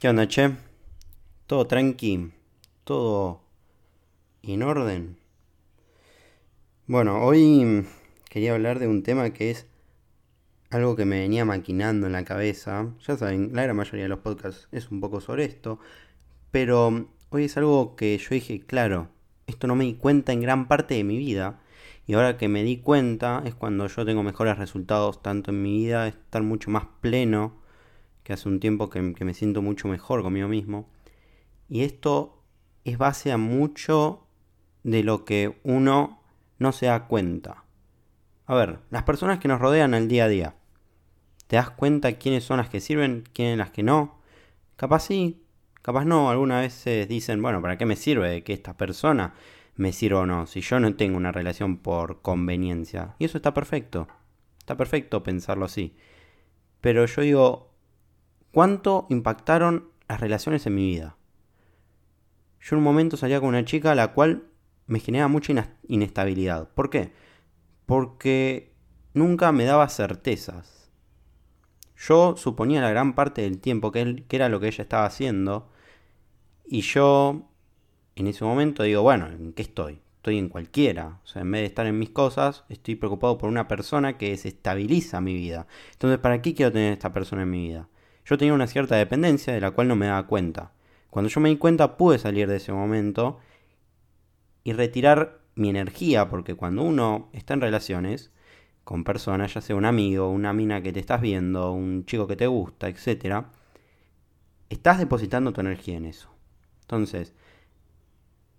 ¿Qué onda, che? Todo tranqui, todo en orden. Bueno, hoy quería hablar de un tema que es algo que me venía maquinando en la cabeza. Ya saben, la gran mayoría de los podcasts es un poco sobre esto, pero hoy es algo que yo dije, claro, esto no me di cuenta en gran parte de mi vida. Y ahora que me di cuenta es cuando yo tengo mejores resultados tanto en mi vida, estar mucho más pleno que hace un tiempo que, me siento mucho mejor conmigo mismo. Y esto es base a mucho de lo que uno no se da cuenta. A ver, las personas que nos rodean al día a día. ¿Te das cuenta quiénes son las que sirven, quiénes las que no? Capaz sí, capaz no. Algunas veces dicen, bueno, ¿para qué me sirve que esta persona me sirva o no? Si yo no tengo una relación por conveniencia. Y eso está perfecto. Está perfecto pensarlo así. Pero yo digo, ¿Cuánto impactaron las relaciones en mi vida? Yo en un momento salía con una chica a la cual me generaba mucha inestabilidad. ¿Por qué? Porque nunca me daba certezas. Yo suponía la gran parte del tiempo que, que era lo que ella estaba haciendo. Y yo en ese momento digo, bueno, ¿en qué estoy? Estoy en cualquiera. O sea, en vez de estar en mis cosas, estoy preocupado por una persona que desestabiliza mi vida. Entonces, ¿para qué quiero tener esta persona en mi vida? Yo tenía una cierta dependencia de la cual no me daba cuenta. Cuando yo me di cuenta pude salir de ese momento y retirar mi energía, porque cuando uno está en relaciones con personas, ya sea un amigo, una mina que te estás viendo, un chico que te gusta, etc., estás depositando tu energía en eso. Entonces,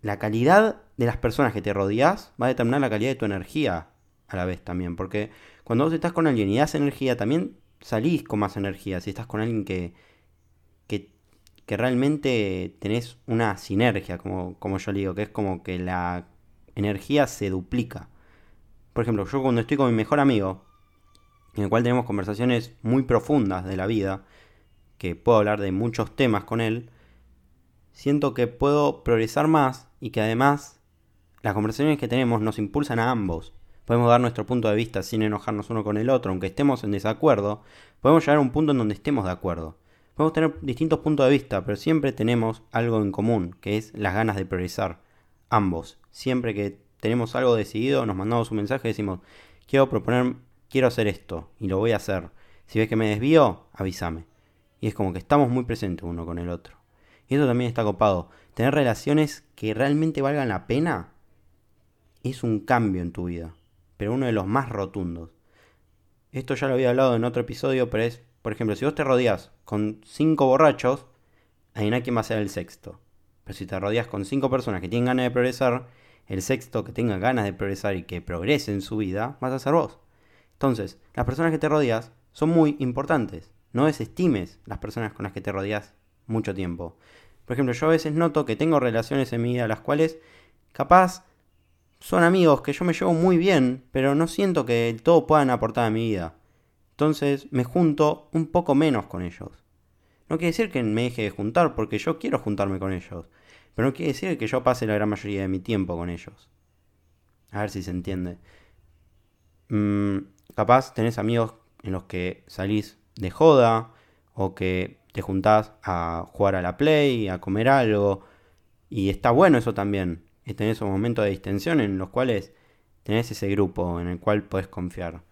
la calidad de las personas que te rodeas va a determinar la calidad de tu energía a la vez también, porque cuando vos estás con alguien y das energía, también salís con más energía, si estás con alguien que, que, realmente tenés una sinergia, como, como yo digo, que es como que la energía se duplica. Por ejemplo, yo cuando estoy con mi mejor amigo, en el cual tenemos conversaciones muy profundas de la vida, que puedo hablar de muchos temas con él, siento que puedo progresar más y que además las conversaciones que tenemos nos impulsan a ambos podemos dar nuestro punto de vista sin enojarnos uno con el otro, aunque estemos en desacuerdo, podemos llegar a un punto en donde estemos de acuerdo. Podemos tener distintos puntos de vista, pero siempre tenemos algo en común, que es las ganas de progresar. Ambos. Siempre que tenemos algo decidido, nos mandamos un mensaje y decimos, quiero proponer, quiero hacer esto, y lo voy a hacer. Si ves que me desvío, avísame. Y es como que estamos muy presentes uno con el otro. Y eso también está copado. Tener relaciones que realmente valgan la pena es un cambio en tu vida pero uno de los más rotundos. Esto ya lo había hablado en otro episodio, pero es, por ejemplo, si vos te rodeas con cinco borrachos, ahí nadie va a ser el sexto. Pero si te rodeas con cinco personas que tienen ganas de progresar, el sexto que tenga ganas de progresar y que progrese en su vida, vas a ser vos. Entonces, las personas que te rodeas son muy importantes. No desestimes las personas con las que te rodeas mucho tiempo. Por ejemplo, yo a veces noto que tengo relaciones en mi vida las cuales capaz son amigos que yo me llevo muy bien, pero no siento que todo puedan aportar a mi vida. Entonces me junto un poco menos con ellos. No quiere decir que me deje de juntar, porque yo quiero juntarme con ellos. Pero no quiere decir que yo pase la gran mayoría de mi tiempo con ellos. A ver si se entiende. Mm, capaz tenés amigos en los que salís de joda, o que te juntás a jugar a la play, a comer algo. Y está bueno eso también tenés esos momentos de distensión en los cuales tenés ese grupo en el cual podés confiar.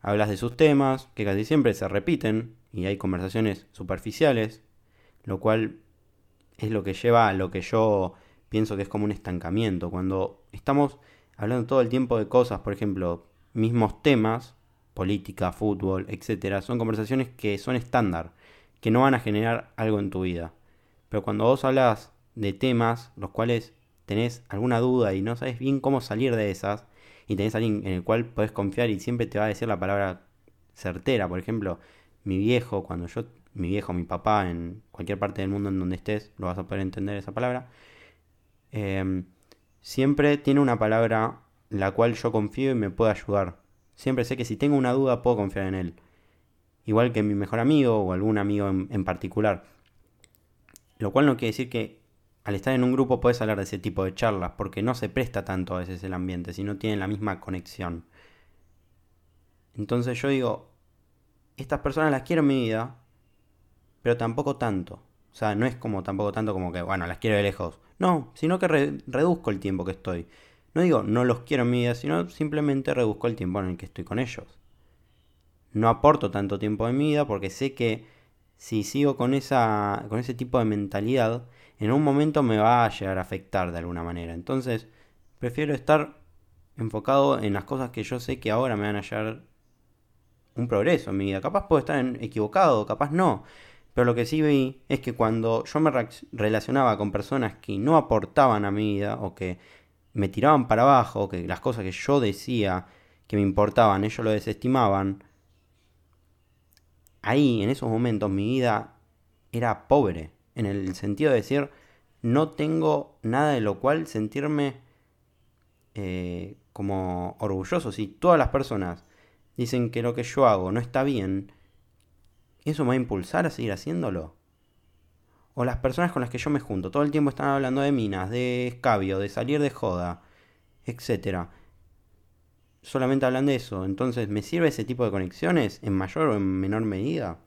Hablas de sus temas, que casi siempre se repiten, y hay conversaciones superficiales, lo cual es lo que lleva a lo que yo pienso que es como un estancamiento. Cuando estamos hablando todo el tiempo de cosas, por ejemplo, mismos temas, política, fútbol, etcétera, son conversaciones que son estándar, que no van a generar algo en tu vida. Pero cuando vos hablas de temas los cuales tenés alguna duda y no sabes bien cómo salir de esas, y tenés alguien en el cual podés confiar y siempre te va a decir la palabra certera, por ejemplo, mi viejo, cuando yo, mi viejo, mi papá, en cualquier parte del mundo en donde estés, lo vas a poder entender esa palabra, em, siempre tiene una palabra la cual yo confío y me puede ayudar. Siempre sé que si tengo una duda puedo confiar en él. Igual que mi mejor amigo o algún amigo en particular. Lo cual no quiere decir que al estar en un grupo puedes hablar de ese tipo de charlas, porque no se presta tanto a veces el ambiente, si no tienen la misma conexión. Entonces yo digo, estas personas las quiero en mi vida, pero tampoco tanto. O sea, no es como tampoco tanto como que, bueno, las quiero de lejos. No, sino que reduzco el tiempo que estoy. No digo no los quiero en mi vida, sino simplemente reduzco el tiempo en el que estoy con ellos. No aporto tanto tiempo en mi vida porque sé que si sigo con, esa, con ese tipo de mentalidad, en un momento me va a llegar a afectar de alguna manera. Entonces, prefiero estar enfocado en las cosas que yo sé que ahora me van a llevar un progreso en mi vida. Capaz puedo estar equivocado, capaz no. Pero lo que sí vi es que cuando yo me relacionaba con personas que no aportaban a mi vida o que me tiraban para abajo, que las cosas que yo decía que me importaban, ellos lo desestimaban, ahí, en esos momentos, mi vida era pobre, en el sentido de decir, no tengo nada de lo cual sentirme eh, como orgulloso. Si todas las personas dicen que lo que yo hago no está bien, ¿eso me va a impulsar a seguir haciéndolo? O las personas con las que yo me junto, todo el tiempo están hablando de minas, de escabio, de salir de joda, etc. Solamente hablan de eso. Entonces, ¿me sirve ese tipo de conexiones en mayor o en menor medida?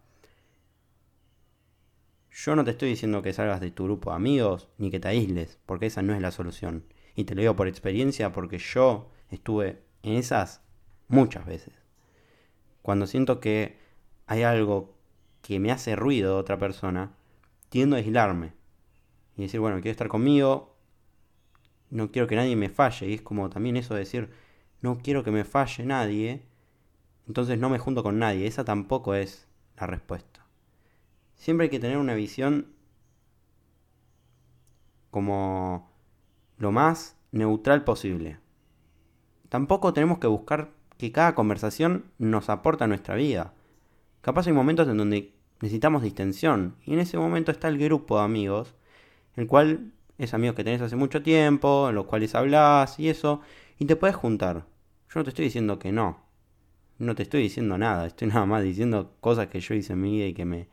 Yo no te estoy diciendo que salgas de tu grupo de amigos ni que te aísles, porque esa no es la solución. Y te lo digo por experiencia porque yo estuve en esas muchas veces. Cuando siento que hay algo que me hace ruido de otra persona, tiendo a aislarme. Y decir, bueno, quiero estar conmigo, no quiero que nadie me falle. Y es como también eso de decir, no quiero que me falle nadie, entonces no me junto con nadie. Esa tampoco es la respuesta. Siempre hay que tener una visión como lo más neutral posible. Tampoco tenemos que buscar que cada conversación nos aporta a nuestra vida. Capaz hay momentos en donde necesitamos distensión. Y en ese momento está el grupo de amigos, el cual es amigos que tenés hace mucho tiempo, en los cuales hablas y eso, y te puedes juntar. Yo no te estoy diciendo que no. No te estoy diciendo nada, estoy nada más diciendo cosas que yo hice en mi vida y que me,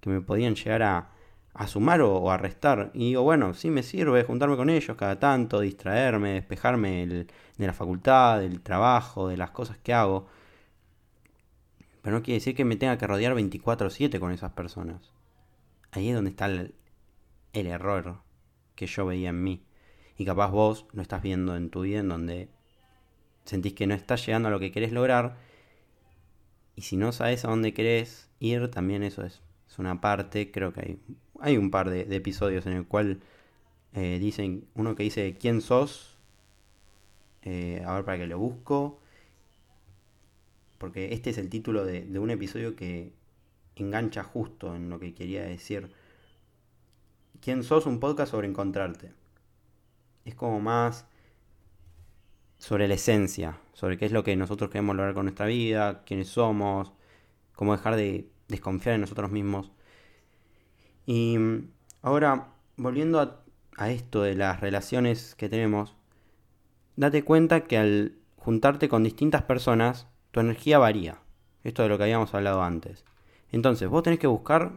que me podían llegar a, a sumar o, a restar. Y digo, bueno, sí me sirve juntarme con ellos cada tanto, distraerme, despejarme de la facultad, del trabajo, de las cosas que hago. Pero no quiere decir que me tenga que rodear 24/7 con esas personas. Ahí es donde está el, el error que yo veía en mí. Y capaz vos lo estás viendo en tu vida en donde sentís que no estás llegando a lo que querés lograr. Y si no sabes a dónde querés ir, también eso es, una parte. Creo que hay, hay un par de, episodios en el cual eh, dicen, uno que dice quién sos. Eh, a ver para que lo busco porque este es el título de, un episodio que engancha justo en lo que quería decir. ¿Quién sos? Un podcast sobre encontrarte. Es como más sobre la esencia, sobre qué es lo que nosotros queremos lograr con nuestra vida, quiénes somos, cómo dejar de desconfiar en nosotros mismos. Y ahora, volviendo a, a esto de las relaciones que tenemos, date cuenta que al juntarte con distintas personas, tu energía varía. Esto de lo que habíamos hablado antes. Entonces, vos tenés que buscar,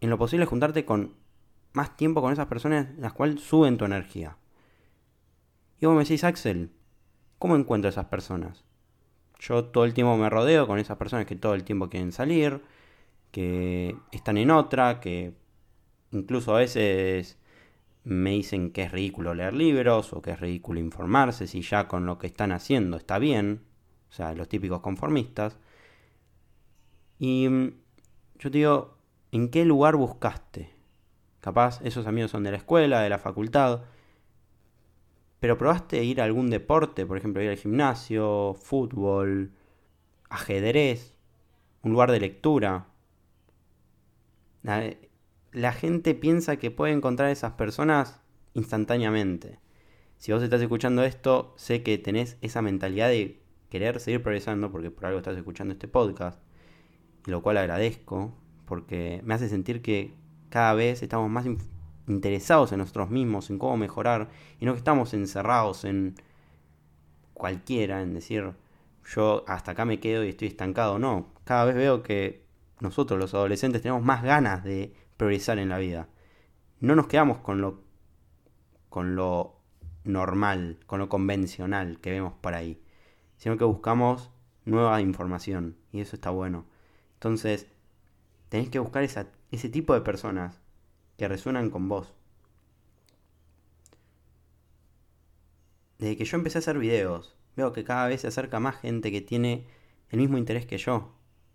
en lo posible, juntarte con más tiempo con esas personas las cuales suben tu energía. Y vos me decís, Axel, ¿cómo encuentro esas personas? Yo todo el tiempo me rodeo con esas personas que todo el tiempo quieren salir, que están en otra, que incluso a veces me dicen que es ridículo leer libros o que es ridículo informarse si ya con lo que están haciendo está bien o sea, los típicos conformistas. Y yo te digo, ¿en qué lugar buscaste? Capaz esos amigos son de la escuela, de la facultad. Pero probaste ir a algún deporte, por ejemplo, ir al gimnasio, fútbol, ajedrez, un lugar de lectura. La, gente piensa que puede encontrar esas personas instantáneamente. Si vos estás escuchando esto, sé que tenés esa mentalidad de querer seguir progresando, porque por algo estás escuchando este podcast, y lo cual agradezco, porque me hace sentir que cada vez estamos más interesados en nosotros mismos, en cómo mejorar, y no que estamos encerrados en cualquiera, en decir, yo hasta acá me quedo y estoy estancado. No, cada vez veo que nosotros los adolescentes tenemos más ganas de progresar en la vida. No nos quedamos con lo, con lo normal, con lo convencional que vemos por ahí sino que buscamos nueva información y eso está bueno. Entonces, tenés que buscar ese tipo de personas que resuenan con vos. Desde que yo empecé a hacer videos, veo que cada vez se acerca más gente que tiene el mismo interés que yo,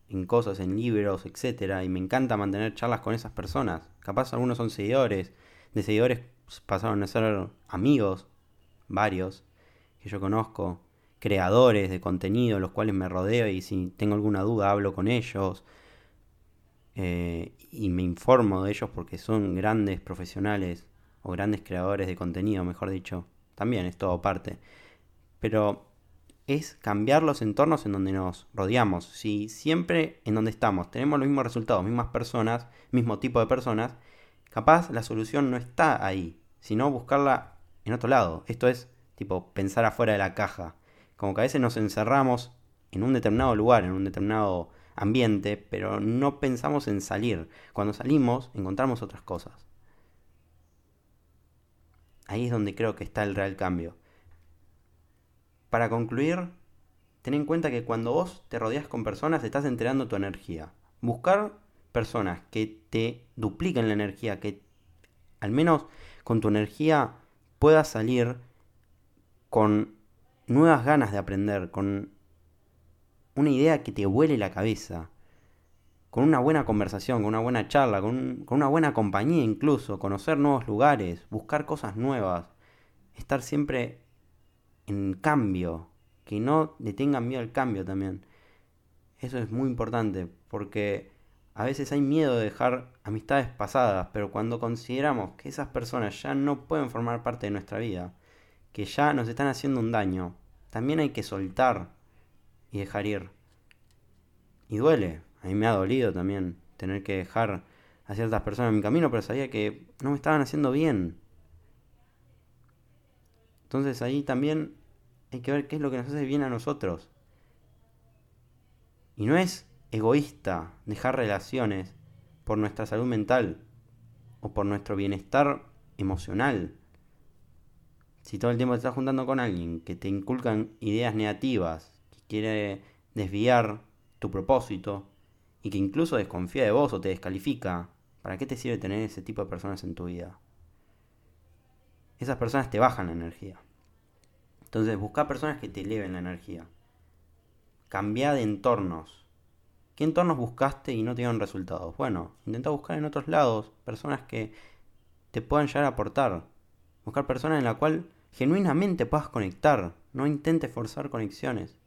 en cosas, en libros, etc. Y me encanta mantener charlas con esas personas. Capaz algunos son seguidores, de seguidores pasaron a ser amigos, varios, que yo conozco, creadores de contenido, los cuales me rodeo y si tengo alguna duda hablo con ellos. Eh, y me informo de ellos porque son grandes profesionales o grandes creadores de contenido, mejor dicho. También es todo parte. Pero es cambiar los entornos en donde nos rodeamos. Si siempre en donde estamos tenemos los mismos resultados, mismas personas, mismo tipo de personas, capaz la solución no está ahí, sino buscarla en otro lado. Esto es tipo pensar afuera de la caja. Como que a veces nos encerramos en un determinado lugar, en un determinado ambiente, pero no pensamos en salir. Cuando salimos encontramos otras cosas. Ahí es donde creo que está el real cambio. Para concluir, ten en cuenta que cuando vos te rodeas con personas estás enterando tu energía. Buscar personas que te dupliquen la energía, que al menos con tu energía puedas salir con nuevas ganas de aprender, con una idea que te vuele la cabeza, con una buena conversación, con una buena charla, con, con una buena compañía incluso, conocer nuevos lugares, buscar cosas nuevas, estar siempre en cambio, que no le tengan miedo al cambio también. Eso es muy importante, porque a veces hay miedo de dejar amistades pasadas, pero cuando consideramos que esas personas ya no pueden formar parte de nuestra vida, que ya nos están haciendo un daño, también hay que soltar y dejar ir. Y duele, a mí me ha dolido también tener que dejar a ciertas personas en mi camino, pero sabía que no me estaban haciendo bien. Entonces ahí también hay que ver qué es lo que nos hace bien a nosotros. Y no es egoísta dejar relaciones por nuestra salud mental o por nuestro bienestar emocional. Si todo el tiempo te estás juntando con alguien que te inculcan ideas negativas, quiere desviar tu propósito y que incluso desconfía de vos o te descalifica, ¿para qué te sirve tener ese tipo de personas en tu vida? esas personas te bajan la energía. Entonces, busca personas que te eleven la energía. Cambia de entornos. ¿Qué entornos buscaste y no te dieron resultados? Bueno, intenta buscar en otros lados personas que te puedan llegar a aportar. Buscar personas en la cual genuinamente puedas conectar. No intentes forzar conexiones.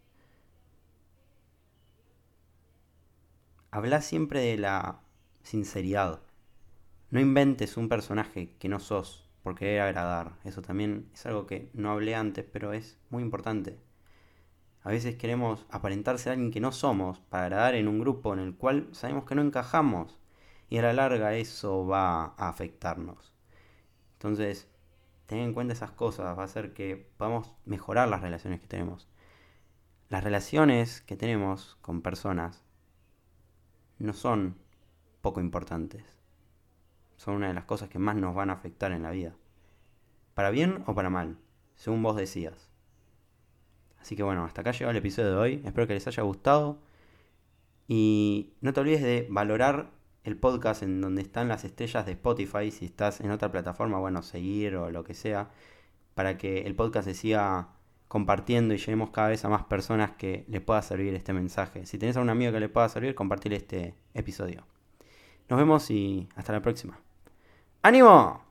Habla siempre de la sinceridad. No inventes un personaje que no sos por querer agradar. Eso también es algo que no hablé antes, pero es muy importante. A veces queremos aparentar ser alguien que no somos para agradar en un grupo en el cual sabemos que no encajamos y a la larga eso va a afectarnos. Entonces, ten en cuenta esas cosas, va a hacer que podamos mejorar las relaciones que tenemos. Las relaciones que tenemos con personas no son poco importantes son una de las cosas que más nos van a afectar en la vida. Para bien o para mal, según vos decías. Así que bueno, hasta acá llegó el episodio de hoy. Espero que les haya gustado. Y no te olvides de valorar el podcast en donde están las estrellas de Spotify. Si estás en otra plataforma, bueno, seguir o lo que sea. Para que el podcast se siga compartiendo y lleguemos cada vez a más personas que les pueda servir este mensaje. Si tenés a un amigo que le pueda servir, compartir este episodio. Nos vemos y hasta la próxima. ¡Ánimo!